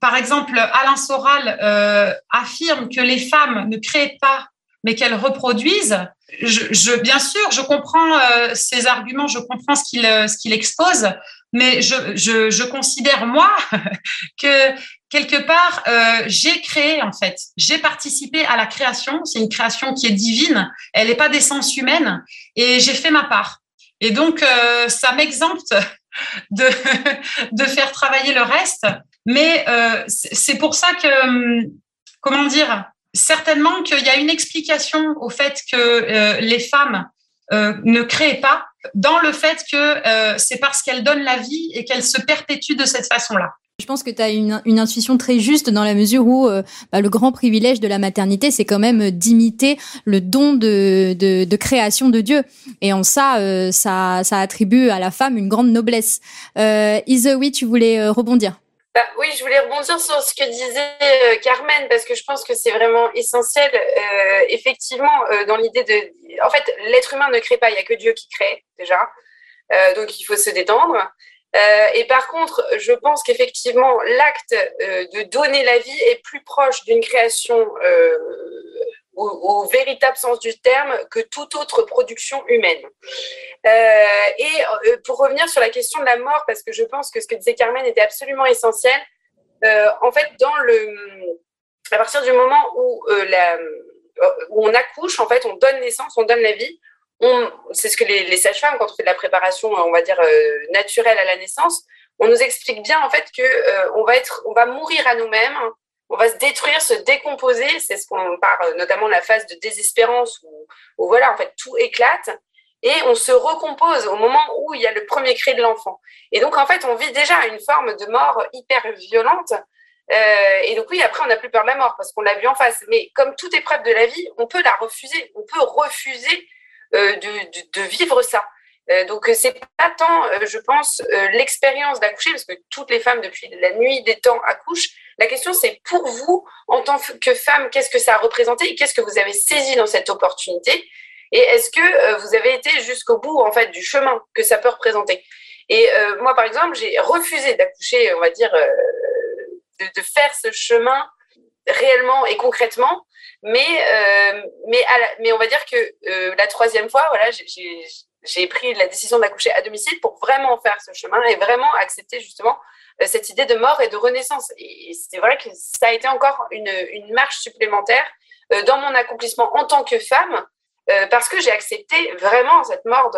par exemple, Alain Soral affirme que les femmes ne créent pas, mais qu'elles reproduisent, je, bien sûr, je comprends ces arguments, je comprends ce qu'il expose, mais je, je, je, considère moi *laughs* que quelque part euh, j'ai créé en fait, j'ai participé à la création. C'est une création qui est divine, elle n'est pas d'essence humaine, et j'ai fait ma part. Et donc euh, ça m'exempte *laughs* de *laughs* de faire travailler le reste, mais euh, c'est pour ça que hum, comment dire certainement qu'il y a une explication au fait que les femmes ne créent pas dans le fait que euh, c'est parce qu'elle donne la vie et qu'elle se perpétue de cette façon-là. Je pense que tu as une, une, intuition très juste dans la mesure où euh, bah, le grand privilège de la maternité, c'est quand même d'imiter le don de, de, de, création de Dieu. Et en ça, euh, ça, ça attribue à la femme une grande noblesse. Euh, Ise, oui, tu voulais rebondir bah, oui, je voulais rebondir sur ce que disait Carmen parce que je pense que c'est vraiment essentiel. Euh, effectivement, euh, dans l'idée de, en fait, l'être humain ne crée pas, il y a que Dieu qui crée déjà, euh, donc il faut se détendre. et par contre, je pense qu'effectivement, l'acte de donner la vie est plus proche d'une création au, au, véritable sens du terme que toute autre production humaine. Euh, et euh, pour revenir sur la question de la mort, parce que je pense que ce que disait Carmen était absolument essentiel, euh, en fait, dans le, à partir du moment où, euh, la, où on accouche, en fait, on donne naissance, on donne la vie. C'est ce que les, sages-femmes, quand on fait de la préparation, on va dire naturelle à la naissance, on nous explique bien en fait que on va être, on va mourir à nous-mêmes on va se détruire, se décomposer. C'est ce qu'on parle, notamment la phase de désespérance où, voilà, en fait, tout éclate. Et on se recompose au moment où il y a le premier cri de l'enfant. Et donc, en fait, on vit déjà une forme de mort hyper violente. Euh, et donc, oui, après, on n'a plus peur de la mort parce qu'on l'a vu en face. Mais comme toute épreuve de la vie, on peut la refuser. On peut refuser euh, de, vivre ça. Euh, donc, c'est pas tant, euh, je pense, euh, l'expérience d'accoucher, parce que toutes les femmes, depuis la nuit des temps, accouchent, la question, c'est pour vous, en tant que femme, qu'est-ce que ça a représenté et qu'est-ce que vous avez saisi dans cette opportunité Et est-ce que euh, vous avez été jusqu'au bout, en fait, du chemin que ça peut représenter? Et euh, moi, par exemple, j'ai refusé d'accoucher, on va dire, euh, de, faire ce chemin réellement et concrètement. Mais, euh, mais, mais on va dire que euh, la troisième fois, voilà, j'ai pris la décision d'accoucher à domicile pour vraiment faire ce chemin et vraiment accepter justement euh, cette idée de mort et de renaissance. Et c'est vrai que ça a été encore une, marche supplémentaire dans mon accomplissement en tant que femme, parce que j'ai accepté vraiment cette mort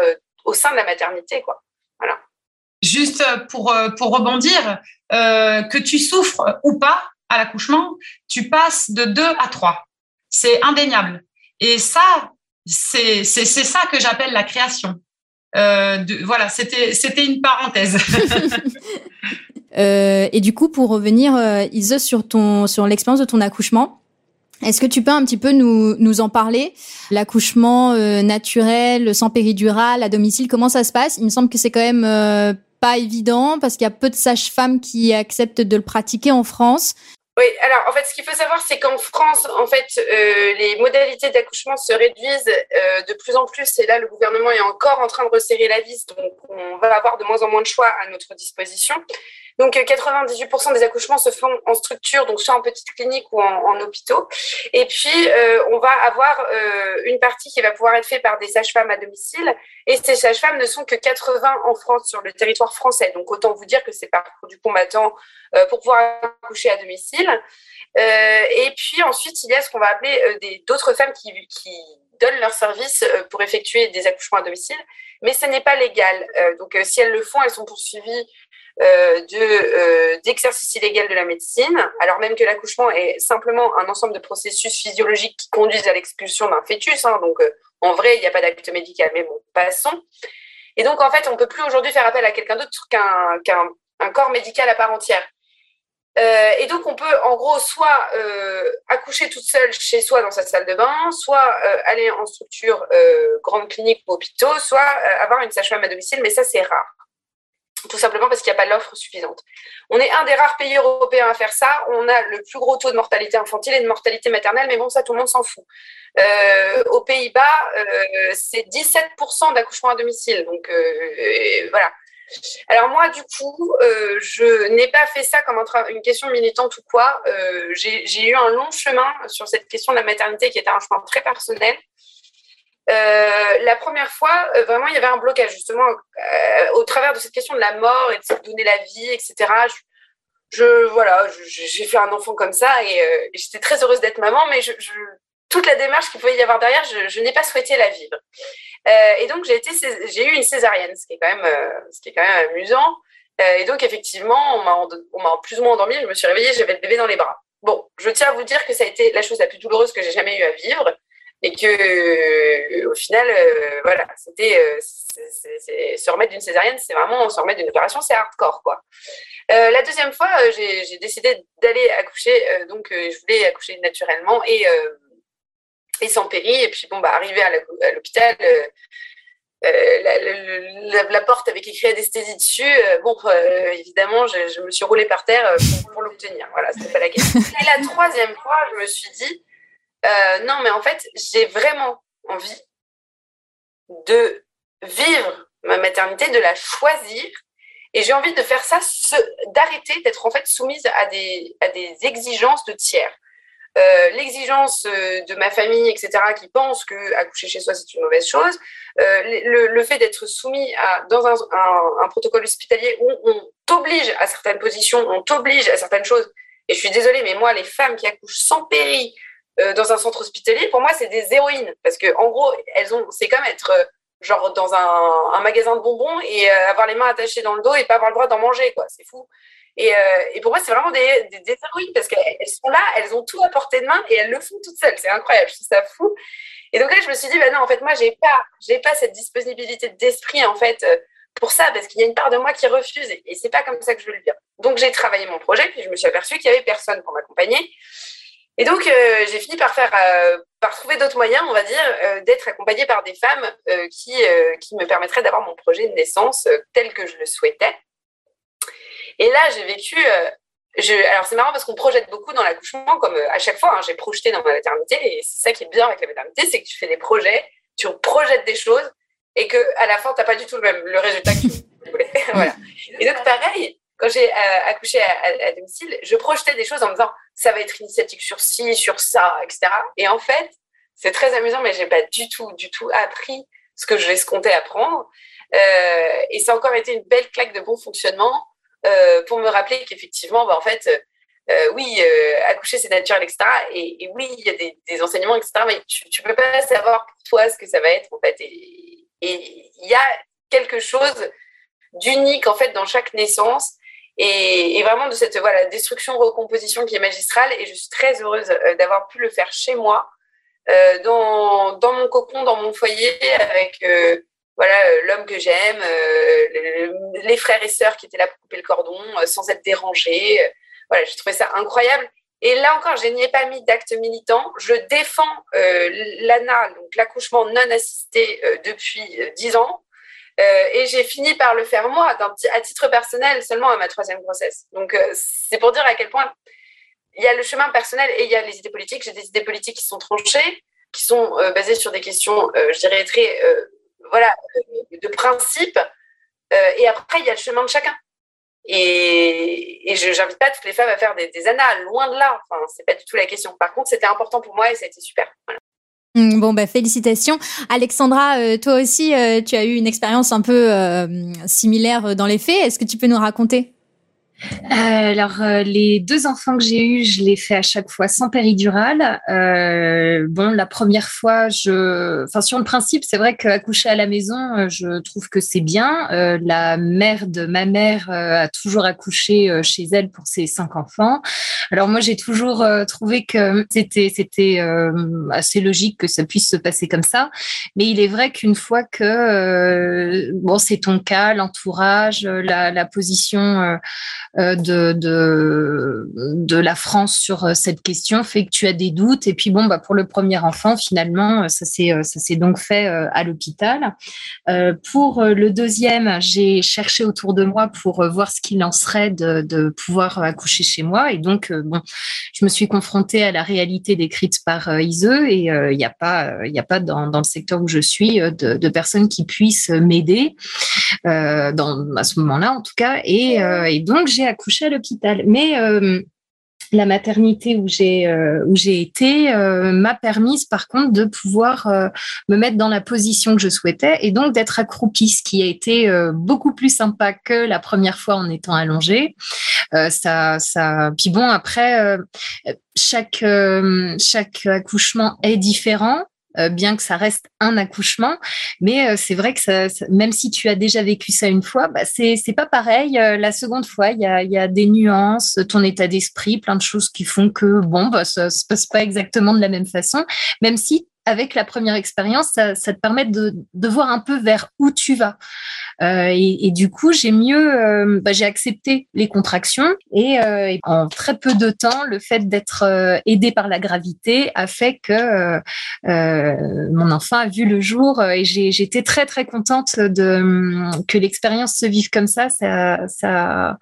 au sein de la maternité. Quoi. Voilà. Juste pour, pour rebondir, euh, que tu souffres ou pas à l'accouchement, tu passes de 2 à 3. C'est indéniable. Et ça, c'est ça que j'appelle la création. Euh, de, voilà, c'était une parenthèse. *laughs* *laughs* Euh, et du coup, pour revenir, euh, Ise, sur ton sur l'expérience de ton accouchement, est-ce que tu peux un petit peu nous, nous en parler? L'accouchement euh, naturel, sans péridurale, à domicile, comment ça se passe? Il me semble que c'est quand même euh, évident parce qu'il y a peu de sages-femmes qui acceptent de le pratiquer en France. Oui, alors en fait, ce qu'il faut savoir, c'est qu'en France, en fait, euh, les modalités d'accouchement se réduisent euh, de plus en plus. Et là, le gouvernement est encore en train de resserrer la vis, donc on va avoir de moins en moins de choix à notre disposition. Donc 98% des accouchements se font en structure, donc soit en petite clinique ou en, hôpitaux. Et puis on va avoir une partie qui va pouvoir être faite par des sages-femmes à domicile. Et ces sages-femmes ne sont que 80 en France sur le territoire français. Donc autant vous dire que c'est parcours du combattant pour pouvoir accoucher à domicile. et puis ensuite il y a ce qu'on va appeler d'autres femmes qui, qui donnent leur service pour effectuer des accouchements à domicile, mais ce n'est pas légal. donc si elles le font, elles sont poursuivies euh, de euh, d'exercice illégal de la médecine, alors même que l'accouchement est simplement un ensemble de processus physiologiques qui conduisent à l'expulsion d'un fœtus. Hein, donc, euh, en vrai, il n'y a pas d'acte médical, mais bon, passons. Et donc, en fait, on ne peut plus aujourd'hui faire appel à quelqu'un d'autre qu'un un corps médical à part entière. Euh, et donc, on peut, en gros, soit euh, accoucher toute seule chez soi dans sa salle de bain, soit euh, aller en structure grande clinique ou hôpitaux, soit avoir une sage-femme à domicile, mais ça, c'est rare tout simplement parce qu'il n'y a pas l'offre suffisante. On est un des rares pays européens à faire ça. On a le plus gros taux de mortalité infantile et de mortalité maternelle, mais bon, ça, tout le monde s'en fout. Euh, aux Pays-Bas, euh, c'est 17% d'accouchement à domicile. Donc, euh, voilà. Alors moi, du coup, je n'ai pas fait ça comme une question militante ou quoi. J'ai eu un long chemin sur cette question de la maternité qui était un chemin très personnel. Euh, la première fois, euh, vraiment, il y avait un blocage, justement, euh, au travers de cette question de la mort et de se donner la vie, etc. Je, je voilà, j'ai fait un enfant comme ça et, j'étais très heureuse d'être maman, mais je, toute la démarche qu'il pouvait y avoir derrière, je, n'ai pas souhaité la vivre. et donc, j'ai eu une césarienne, ce qui est quand même, ce qui est quand même amusant. et donc, effectivement, on m'a plus ou moins endormie. Je me suis réveillée, j'avais le bébé dans les bras. Bon, je tiens à vous dire que ça a été la chose la plus douloureuse que j'ai jamais eu à vivre et que euh, au final euh, voilà c'était euh, se remettre d'une césarienne c'est vraiment se remettre d'une opération c'est hardcore quoi la deuxième fois j'ai décidé d'aller accoucher donc je voulais accoucher naturellement et et sans péri et puis bon bah arrivé à l'hôpital la, porte avec écrit anesthésie dessus. bon, évidemment, je, me suis roulée par terre pour, pour l'obtenir. Voilà, c'était pas la question. Et la troisième fois, je me suis dit, euh, non, mais en fait, j'ai vraiment envie de vivre ma maternité, de la choisir. Et j'ai envie de faire ça, d'arrêter d'être en fait soumise à des, exigences de tiers. Euh, l'exigence euh, de ma famille, etc., qui pense que accoucher chez soi c'est une mauvaise chose, le, fait d'être soumis à, dans un, un, protocole hospitalier où on t'oblige à certaines positions, on t'oblige à certaines choses. Et je suis désolée, mais moi, les femmes qui accouchent sans péri, euh, dans un centre hospitalier, pour moi, c'est des héroïnes. Parce que, en gros, elles ont, c'est comme être euh, genre dans un, magasin de bonbons et euh, avoir les mains attachées dans le dos et pas avoir le droit d'en manger, quoi. C'est fou. Et, pour moi, c'est vraiment des, des, héroïnes parce qu'elles sont là, elles ont tout à portée de main et elles le font toutes seules. C'est incroyable, je trouve ça fou. Et donc là, je me suis dit, bah non, en fait, moi, j'ai pas, j'ai pas cette disponibilité d'esprit, en fait, pour ça, parce qu'il y a une part de moi qui refuse et, et c'est pas comme ça que je veux le dire. Donc, j'ai travaillé mon projet, puis je me suis aperçue qu'il y avait personne pour m'accompagner. Et donc, euh, j'ai fini par faire, euh, par trouver d'autres moyens, on va dire, euh, d'être accompagnée par des femmes qui, qui me permettraient d'avoir mon projet de naissance tel que je le souhaitais. Et là, j'ai vécu. Alors, c'est marrant parce qu'on projette beaucoup dans l'accouchement, comme à chaque fois, hein, j'ai projeté dans ma maternité. Et c'est ça qui est bien avec la maternité, c'est que tu fais des projets, tu projettes des choses et que à la fin, tu n'as pas du tout le même le résultat que tu *laughs* voulais. *laughs* voilà. Et donc, pareil, quand j'ai accouché à, à, domicile, je projetais des choses en me disant ça va être initiatique sur ci, sur ça, etc. Et en fait, c'est très amusant, mais j'ai pas du tout, du tout appris ce que je escomptais apprendre. Euh, et ça a encore été une belle claque de bon fonctionnement euh, pour me rappeler qu'effectivement, bah, en fait, euh, oui, euh, accoucher c'est naturel, etc. Et, oui, il y a des, des, enseignements, etc. Mais tu, tu peux pas savoir pour toi ce que ça va être en fait. Et il y a quelque chose d'unique en fait dans chaque naissance et, et, vraiment de cette voilà, destruction recomposition qui est magistrale. Et je suis très heureuse euh, d'avoir pu le faire chez moi euh, dans, dans mon cocon dans mon foyer avec euh, voilà l'homme que j'aime euh, les frères et sœurs qui étaient là pour couper le cordon euh, sans être dérangés. Voilà j'ai trouvé ça incroyable. Et là encore je n'y ai pas mis d'acte militant je défends l'ANA donc l'accouchement non assisté depuis dix ans. euh, et j'ai fini par le faire moi, à titre personnel, seulement à ma troisième grossesse. Donc, euh, c'est pour dire à quel point il y a le chemin personnel et il y a les idées politiques. J'ai des idées politiques qui sont tranchées, qui sont euh, basées sur des questions, je dirais, très, voilà, de principe. et après, il y a le chemin de chacun. Et, je n'invite pas toutes les femmes à faire des, des annales, loin de là. Enfin, c'est pas du tout la question. Par contre, c'était important pour moi et ça a été super. Mmh, bon, bah, félicitations. Alexandra, euh, toi aussi, euh, tu as eu une expérience un peu euh, similaire dans les faits. Est-ce que tu peux nous raconter? Euh, alors, euh, les deux enfants que j'ai eus, je les fais à chaque fois sans péridurale. Euh, bon, la première fois, je, enfin, sur le principe, c'est vrai qu'accoucher à la maison, euh, je trouve que c'est bien. Euh, la mère de ma mère a toujours accouché chez elle pour ses cinq enfants. Alors moi, j'ai toujours trouvé que c'était c'était assez logique que ça puisse se passer comme ça. Mais il est vrai qu'une fois que bon, c'est ton cas, l'entourage, la, la position euh, de, de, de la France sur euh, cette question fait que tu as des doutes. Et puis bon, bah, pour le premier enfant, finalement, euh, ça s'est donc fait à l'hôpital. pour le deuxième, j'ai cherché autour de moi pour voir ce qu'il en serait de, de pouvoir accoucher chez moi. Et donc, bon, je me suis confrontée à la réalité décrite par Ise et il n'y a pas, y a pas dans, dans le secteur où je suis de, de personnes qui puissent m'aider dans à ce moment-là en tout cas. Et, et donc j'ai accouché à l'hôpital. Mais euh, la maternité où j'ai euh, où j'ai été euh, m'a permise par contre de pouvoir me mettre dans la position que je souhaitais et donc d'être accroupie, ce qui a été beaucoup plus sympa que la première fois en étant allongée. ça ça puis bon après chaque chaque accouchement est différent. Euh, bien que ça reste un accouchement. Mais euh, c'est vrai que ça, même si tu as déjà vécu ça une fois, bah, c'est pas pareil. Euh, la seconde fois, il y a, y a des nuances, ton état d'esprit, plein de choses qui font que bon, bah, ça se passe pas exactement de la même façon, même si avec la première expérience, ça, te permet de, voir un peu vers où tu vas. Euh, et, du coup, j'ai mieux, euh, bah, j'ai accepté les contractions et, euh, et, en très peu de temps, le fait d'être aidé par la gravité a fait que mon enfant a vu le jour et j'étais très très contente de que l'expérience se vive comme ça. Ça,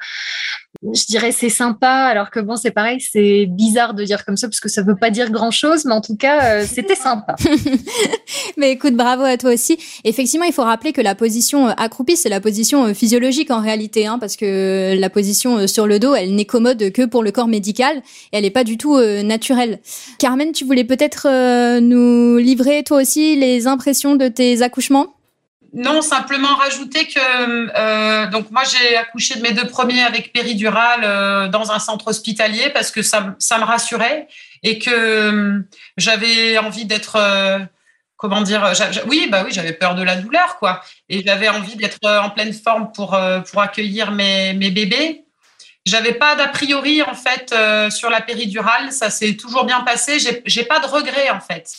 je dirais c'est sympa, alors que bon, c'est pareil, c'est bizarre de dire comme ça parce que ça veut pas dire grand chose, mais en tout cas, c'était sympa. *laughs* mais écoute, bravo à toi aussi. Effectivement, il faut rappeler que la position euh, accroupie, c'est la position euh, physiologique en réalité, hein, parce que la position sur le dos, elle n'est commode que pour le corps médical et elle n'est pas du tout naturelle. Carmen, tu voulais peut-être nous livrer toi aussi les impressions de tes accouchements? Non, simplement rajouter que euh, donc moi j'ai accouché de mes deux premiers avec péridurale euh, dans un centre hospitalier parce que ça, ça me rassurait et que euh, j'avais envie d'être euh, comment dire oui bah oui j'avais peur de la douleur quoi et j'avais envie d'être en pleine forme pour pour accueillir mes, mes bébés. J'avais pas d'a priori en fait sur la péridurale, ça s'est toujours bien passé. J'ai j'ai pas de regrets en fait.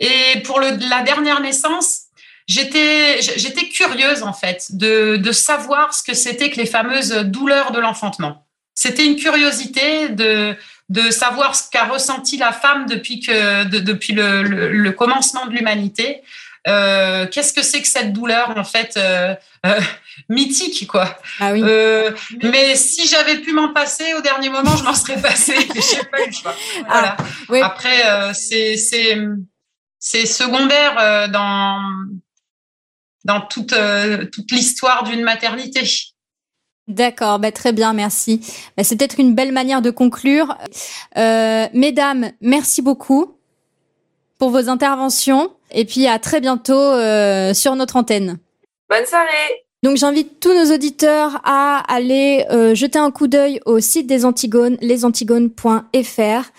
Et pour le, la dernière naissance j'étais j'étais curieuse en fait de, de savoir ce que c'était que les fameuses douleurs de l'enfantement. C'était une curiosité de de savoir ce qu'a ressenti la femme depuis que de, depuis le, le, commencement de l'humanité. Euh, Qu'est-ce que c'est que cette douleur en fait euh, euh, mythique quoi. Ah oui. euh, mais si j'avais pu m'en passer au dernier moment, je m'en serais passé. *laughs* J'ai pas eu le choix. Voilà. Ah, oui. Après, euh, c'est c'est secondaire euh, dans dans toute, toute l'histoire d'une maternité. D'accord, bah très bien, merci. Bah, c'est peut-être une belle manière de conclure. Euh, mesdames, merci beaucoup pour vos interventions et puis à très bientôt euh, sur notre antenne. Bonne soirée. Donc j'invite tous nos auditeurs à aller euh, jeter un coup d'œil au site des Antigones, lesantigones.fr.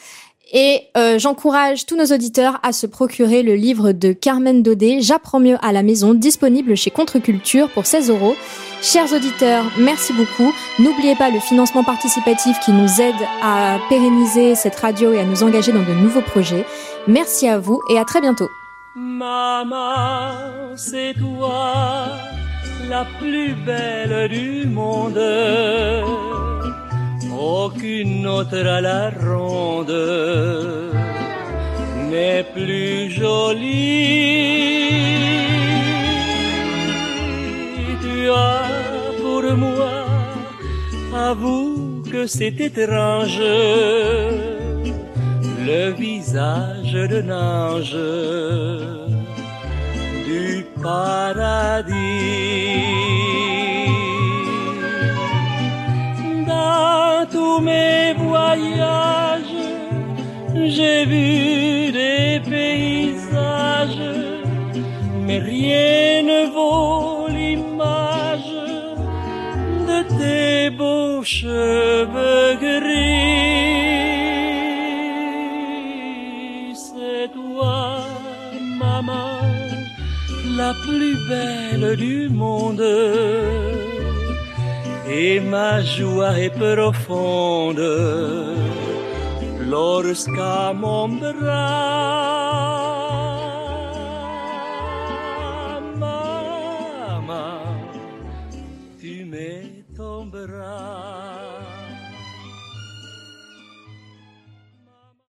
Et euh, j'encourage tous nos auditeurs à se procurer le livre de Carmen Daudet, J'apprends mieux à la maison, disponible chez Contre-Culture pour 16 euros. Chers auditeurs, merci beaucoup. N'oubliez pas le financement participatif qui nous aide à pérenniser cette radio et à nous engager dans de nouveaux projets. Merci à vous et à très bientôt. Maman, c'est toi la plus belle du monde aucune autre à la ronde n'est plus jolie. Moi, avoue que c'est étrange, le visage d'un ange du paradis. Mes voyages, j'ai vu des paysages, mais rien ne vaut tes beaux cheveux gris. C'est toi, maman, la plus belle du monde. Et ma joie est profonde lorsqu'à mon bras, maman,